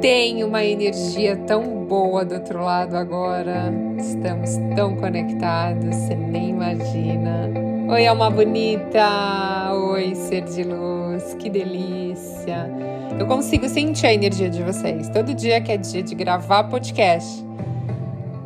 tem uma energia tão boa do outro lado agora. Estamos tão conectados, você nem imagina. Oi, alma bonita! Oi, ser de luz, que delícia! Eu consigo sentir a energia de vocês. Todo dia que é dia de gravar podcast.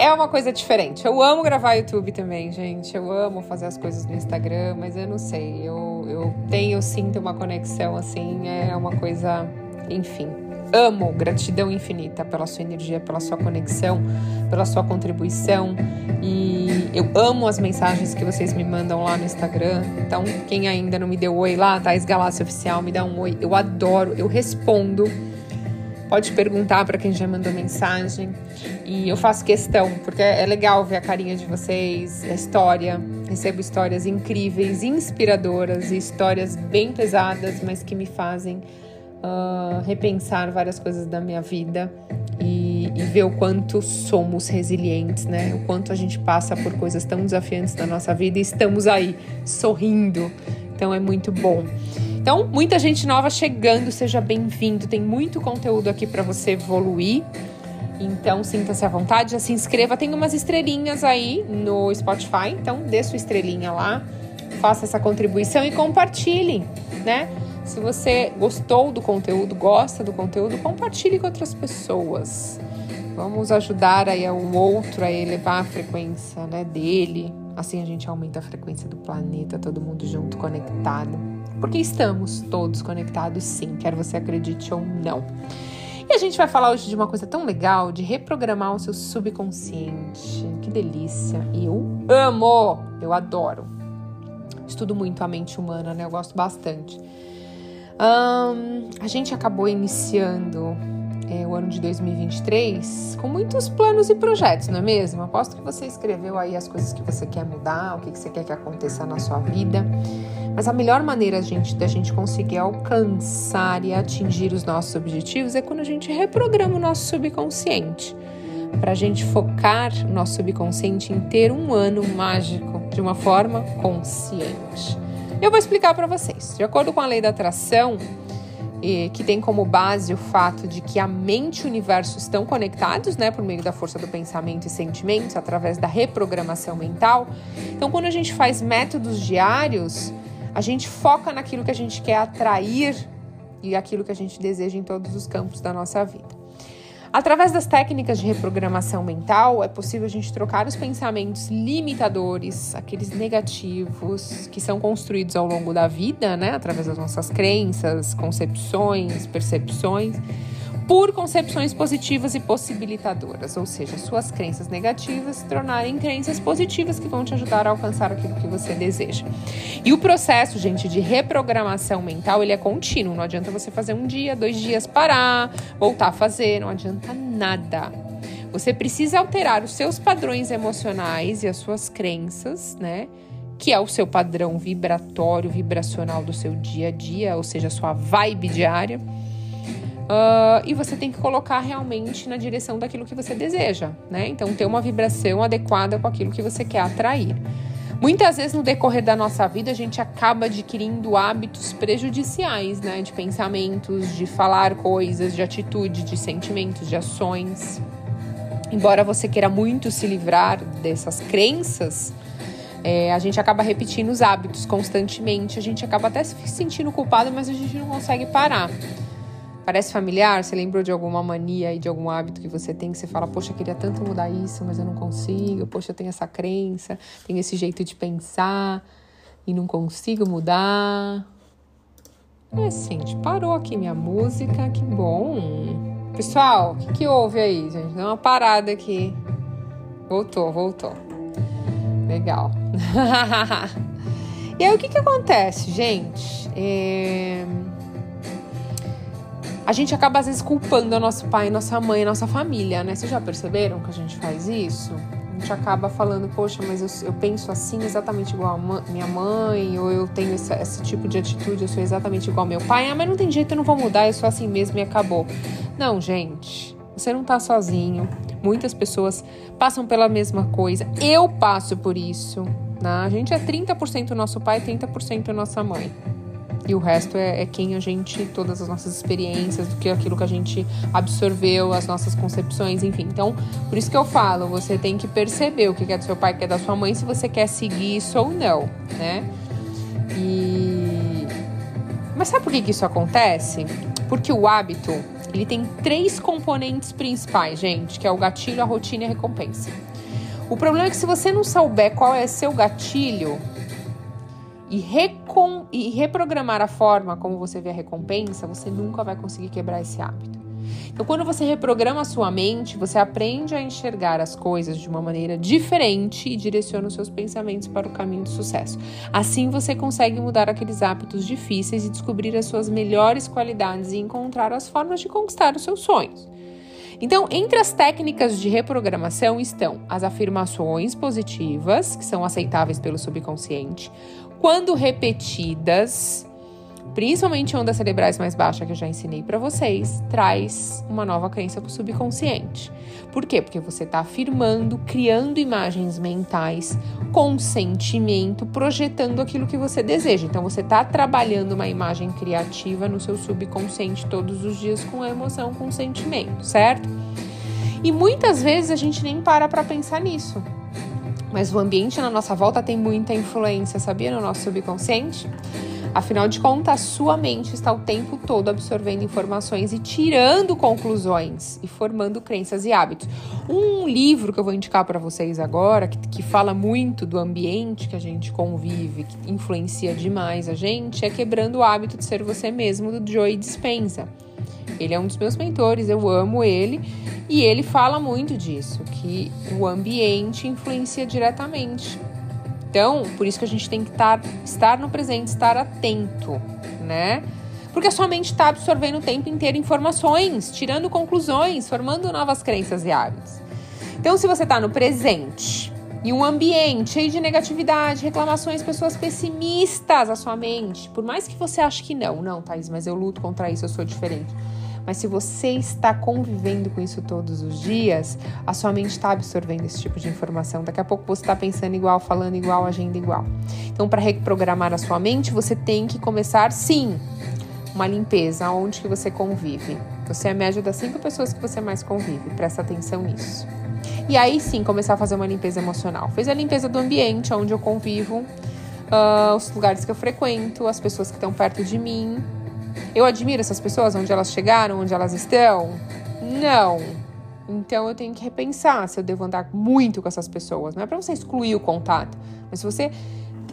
É uma coisa diferente. Eu amo gravar YouTube também, gente. Eu amo fazer as coisas no Instagram, mas eu não sei. Eu, eu tenho, eu sinto uma conexão assim. É uma coisa. Enfim amo, gratidão infinita pela sua energia, pela sua conexão, pela sua contribuição. E eu amo as mensagens que vocês me mandam lá no Instagram. Então, quem ainda não me deu oi lá, Thais Galácia Oficial, me dá um oi. Eu adoro, eu respondo. Pode perguntar para quem já mandou mensagem. E eu faço questão, porque é legal ver a carinha de vocês, a história. Recebo histórias incríveis, inspiradoras e histórias bem pesadas, mas que me fazem uh, repensar várias coisas da minha vida e, e, ver o quanto somos resilientes, né? O quanto a gente passa por coisas tão desafiantes na nossa vida e estamos aí sorrindo. Então é muito bom. Então, muita gente nova chegando, seja bem-vindo. Tem muito conteúdo aqui para você evoluir. Então, sinta-se à vontade, já se inscreva. Tem umas estrelinhas aí no Spotify, então dê sua estrelinha lá, faça essa contribuição e compartilhe, né? Se você gostou do conteúdo, gosta do conteúdo, compartilhe com outras pessoas. Vamos ajudar aí o outro a elevar a frequência né, dele. Assim a gente aumenta a frequência do planeta, todo mundo junto, conectado. Porque estamos todos conectados, sim, quer você acredite ou não. E a gente vai falar hoje de uma coisa tão legal, de reprogramar o seu subconsciente. Que delícia! Eu amo! Eu adoro. Estudo muito a mente humana, né? Eu gosto bastante. Um, a gente acabou iniciando é, o ano de 2023 com muitos planos e projetos, não é mesmo? Aposto que você escreveu aí as coisas que você quer mudar, o que, que você quer que aconteça na sua vida. Mas a melhor maneira gente, da gente conseguir alcançar e atingir os nossos objetivos é quando a gente reprograma o nosso subconsciente. Para a gente focar o nosso subconsciente em ter um ano mágico de uma forma consciente. Eu vou explicar para vocês. De acordo com a lei da atração, que tem como base o fato de que a mente e o universo estão conectados, né, por meio da força do pensamento e sentimentos, através da reprogramação mental. Então, quando a gente faz métodos diários, a gente foca naquilo que a gente quer atrair e aquilo que a gente deseja em todos os campos da nossa vida. Através das técnicas de reprogramação mental, é possível a gente trocar os pensamentos limitadores, aqueles negativos que são construídos ao longo da vida, né, através das nossas crenças, concepções, percepções por concepções positivas e possibilitadoras, ou seja, suas crenças negativas se tornarem crenças positivas que vão te ajudar a alcançar aquilo que você deseja. E o processo, gente, de reprogramação mental, ele é contínuo. Não adianta você fazer um dia, dois dias, parar, voltar a fazer, não adianta nada. Você precisa alterar os seus padrões emocionais e as suas crenças, né? Que é o seu padrão vibratório, vibracional do seu dia a dia, ou seja, a sua vibe diária Uh, e você tem que colocar realmente na direção daquilo que você deseja, né? Então, ter uma vibração adequada com aquilo que você quer atrair. Muitas vezes no decorrer da nossa vida a gente acaba adquirindo hábitos prejudiciais, né? De pensamentos, de falar coisas, de atitude, de sentimentos, de ações. Embora você queira muito se livrar dessas crenças, é, a gente acaba repetindo os hábitos constantemente, a gente acaba até se sentindo culpado, mas a gente não consegue parar. Parece familiar? Você lembrou de alguma mania e de algum hábito que você tem que você fala, poxa, eu queria tanto mudar isso, mas eu não consigo. Poxa, eu tenho essa crença, tenho esse jeito de pensar e não consigo mudar. É, gente, parou aqui minha música, que bom. Pessoal, o que, que houve aí, gente? Deu uma parada aqui. Voltou, voltou. Legal. e aí, o que, que acontece, gente? É a gente acaba às vezes culpando o nosso pai, nossa mãe, nossa família, né? Vocês já perceberam que a gente faz isso? A gente acaba falando, poxa, mas eu, eu penso assim exatamente igual a minha mãe, ou eu tenho esse, esse, tipo de atitude, eu sou exatamente igual ao meu pai. Ah, mas não tem jeito, eu não vou mudar, eu sou assim mesmo e acabou. Não, gente, você não tá sozinho. Muitas pessoas passam pela mesma coisa. Eu passo por isso. Né? A gente é 30% nosso pai, 30% nossa mãe. E o resto é, é, quem a gente, todas as nossas experiências, do que aquilo que a gente absorveu, as nossas concepções, enfim. Então, por isso que eu falo, você tem que perceber o que é do seu pai, o que é da sua mãe, se você quer seguir isso ou não, né? E. Mas sabe por que, que isso acontece? Porque o hábito, ele tem três componentes principais, gente, que é o gatilho, a rotina e a recompensa. O problema é que se você não souber qual é seu gatilho, e, e reprogramar a forma como você vê a recompensa, você nunca vai conseguir quebrar esse hábito. Então, quando você reprograma a sua mente, você aprende a enxergar as coisas de uma maneira diferente e direciona os seus pensamentos para o caminho do sucesso. Assim, você consegue mudar aqueles hábitos difíceis e descobrir as suas melhores qualidades e encontrar as formas de conquistar os seus sonhos. Então, entre as técnicas de reprogramação estão as afirmações positivas, que são aceitáveis pelo subconsciente, quando repetidas, principalmente ondas cerebrais mais baixa que eu já ensinei para vocês, traz uma nova crença para o subconsciente. Por quê? Porque você está afirmando, criando imagens mentais com sentimento, projetando aquilo que você deseja. Então você está trabalhando uma imagem criativa no seu subconsciente todos os dias com a emoção, com o sentimento, certo? E muitas vezes a gente nem para para pensar nisso. Mas o ambiente na nossa volta tem muita influência, sabia? No nosso subconsciente. Afinal de contas, sua mente está o tempo todo absorvendo informações e tirando conclusões e formando crenças e hábitos. Um livro que eu vou indicar para vocês agora, que, que fala muito do ambiente que a gente convive, que influencia demais a gente, é Quebrando o Hábito de Ser Você Mesmo, do Joey Dispenza. Ele é um dos meus mentores, eu amo ele e ele fala muito disso, que o ambiente influencia diretamente. Então, por isso que a gente tem que estar, estar no presente, estar atento, né? Porque a sua mente está absorvendo o tempo inteiro informações, tirando conclusões, formando novas crenças e hábitos. Então, se você está no presente e um ambiente cheio de negatividade, reclamações, pessoas pessimistas, a sua mente, por mais que você ache que não, não, Thaís, mas eu luto contra isso, eu sou diferente. Mas se você está convivendo com isso todos os dias, a sua mente está absorvendo esse tipo de informação. Daqui a pouco você está pensando igual, falando igual, agindo igual. Então, para reprogramar a sua mente, você tem que começar, sim, uma limpeza onde que você convive. Você é a média das cinco pessoas que você mais convive. Presta atenção nisso. E aí sim começar a fazer uma limpeza emocional. Fez a limpeza do ambiente onde eu convivo, uh, os lugares que eu frequento, as pessoas que estão perto de mim, eu admiro essas pessoas, onde elas chegaram, onde elas estão? Não. Então eu tenho que repensar se eu devo andar muito com essas pessoas. Não é para você excluir o contato, mas se você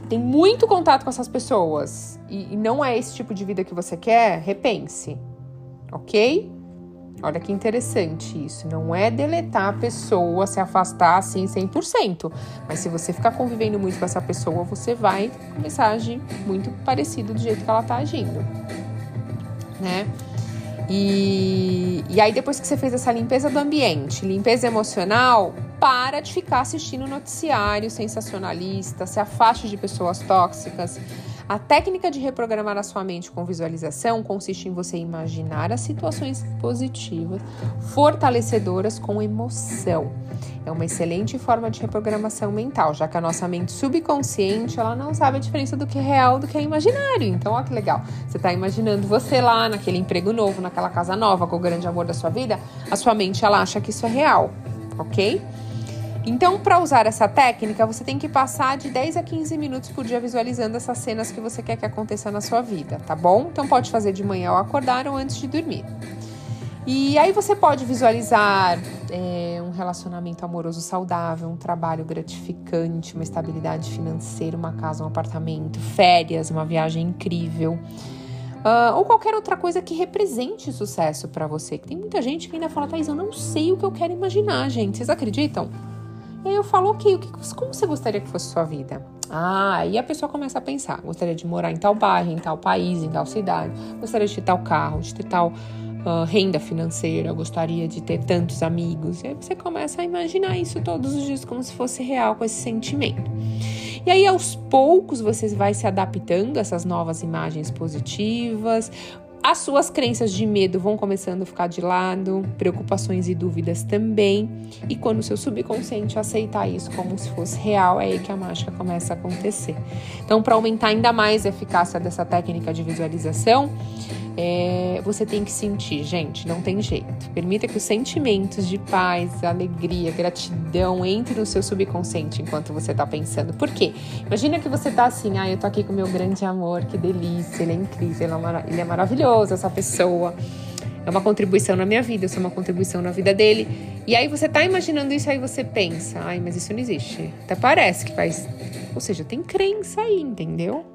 tem muito contato com essas pessoas e, e não é esse tipo de vida que você quer, repense. Ok? Olha que interessante isso. Não é deletar a pessoa, se afastar assim 100%. Mas se você ficar convivendo muito com essa pessoa, você vai começar a agir muito parecido do jeito que ela está agindo né? E, e aí, depois que você fez essa limpeza do ambiente, limpeza emocional, para de ficar assistindo noticiário sensacionalista, se afaste de pessoas tóxicas. A técnica de reprogramar a sua mente com visualização consiste em você imaginar as situações positivas, fortalecedoras com emoção. É uma excelente forma de reprogramação mental, já que a nossa mente subconsciente ela não sabe a diferença do que é real do que é imaginário. Então, olha que legal. Você está imaginando você lá naquele emprego novo, naquela casa nova, com o grande amor da sua vida, a sua mente ela acha que isso é real, ok? Então, para usar essa técnica, você tem que passar de 10 a 15 minutos por dia visualizando essas cenas que você quer que aconteça na sua vida, tá bom? Então, pode fazer de manhã ao acordar ou antes de dormir. E aí você pode visualizar é, um relacionamento amoroso saudável, um trabalho gratificante, uma estabilidade financeira, uma casa, um apartamento, férias, uma viagem incrível. Uh, ou qualquer outra coisa que represente sucesso para você. Tem muita gente que ainda fala, Thais, eu não sei o que eu quero imaginar, gente. Vocês acreditam? E aí eu falo, ok, o que, como você gostaria que fosse sua vida? Ah, aí a pessoa começa a pensar, gostaria de morar em tal bairro, em tal país, em tal cidade, gostaria de ter tal carro, de ter tal uh, renda financeira, gostaria de ter tantos amigos. E aí você começa a imaginar isso todos os dias como se fosse real com esse sentimento. E aí aos poucos você vai se adaptando a essas novas imagens positivas, As suas crenças de medo vão começando a ficar de lado, preocupações e dúvidas também. E quando o seu subconsciente aceitar isso como se fosse real, é aí que a mágica começa a acontecer. Então, para aumentar ainda mais a eficácia dessa técnica de visualização, é, você tem que sentir, gente, não tem jeito. Permita que os sentimentos de paz, alegria, gratidão entrem no seu subconsciente enquanto você tá pensando. Por quê? Imagina que você tá assim, ah, eu tô aqui com meu grande amor, que delícia, ele é incrível, ele é maravilhoso, essa pessoa. É uma contribuição na minha vida, eu sou uma contribuição na vida dele. E aí você tá imaginando isso, aí você pensa, ai, mas isso não existe. Até parece que faz. Ou seja, tem crença aí, entendeu?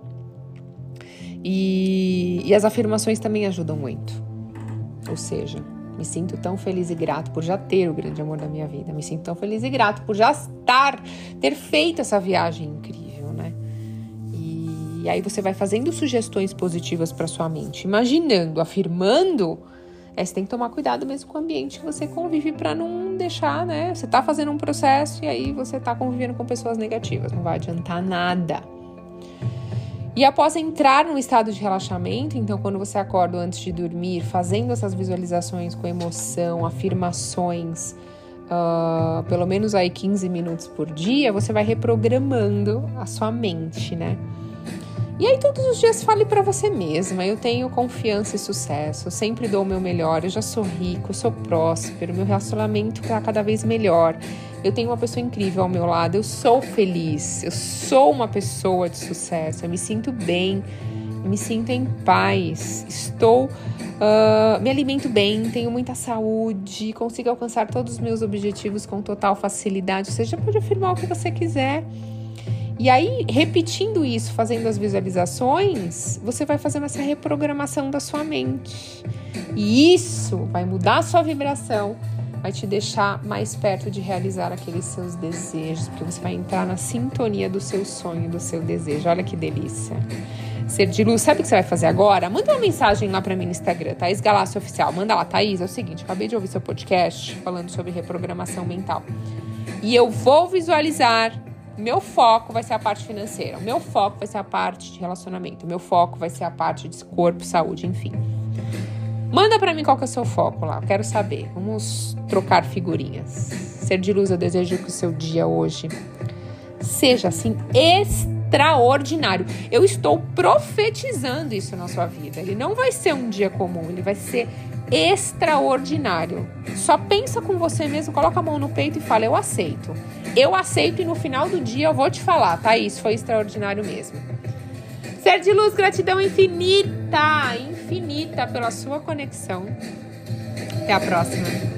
E, e as afirmações também ajudam muito. Ou seja, me sinto tão feliz e grato por já ter o grande amor da minha vida. Me sinto tão feliz e grato por já estar, ter feito essa viagem incrível, né? E, aí você vai fazendo sugestões positivas para sua mente, imaginando, afirmando. É, você tem que tomar cuidado mesmo com o ambiente que você convive para não deixar, né? Você tá fazendo um processo e aí você tá convivendo com pessoas negativas. Não vai adiantar nada. E após entrar num estado de relaxamento, então quando você acorda antes de dormir, fazendo essas visualizações com emoção, afirmações, uh, pelo menos aí 15 minutos por dia, você vai reprogramando a sua mente, né? E aí todos os dias fale para você mesma, eu tenho confiança e sucesso, sempre dou o meu melhor, eu já sou rico, sou próspero, meu relacionamento está cada vez melhor. Eu tenho uma pessoa incrível ao meu lado, eu sou feliz, eu sou uma pessoa de sucesso, eu me sinto bem, me sinto em paz, estou, uh, me alimento bem, tenho muita saúde, consigo alcançar todos os meus objetivos com total facilidade. Você já pode afirmar o que você quiser. E aí, repetindo isso, fazendo as visualizações, você vai fazendo essa reprogramação da sua mente. E isso vai mudar a sua vibração vai te deixar mais perto de realizar aqueles seus desejos, porque você vai entrar na sintonia do seu sonho, do seu desejo. Olha que delícia. Ser de luz, sabe o que você vai fazer agora? Manda uma mensagem lá para mim no Instagram, Thaís Galácio Oficial. Manda lá, Thaís, é o seguinte, acabei de ouvir seu podcast falando sobre reprogramação mental. E eu vou visualizar meu foco vai ser a parte financeira, o meu foco vai ser a parte de relacionamento, o meu foco vai ser a parte de corpo, saúde, enfim. Manda para mim qual que é o seu foco lá, eu quero saber. Vamos trocar figurinhas. Ser de luz, eu desejo que o seu dia hoje seja assim extraordinário. Eu estou profetizando isso na sua vida. Ele não vai ser um dia comum, ele vai ser extraordinário. Só pensa com você mesmo, coloca a mão no peito e fala: Eu aceito. Eu aceito e no final do dia eu vou te falar, tá? Isso foi extraordinário mesmo. Ser de luz, gratidão infinita, infinita pela sua conexão. Até a próxima.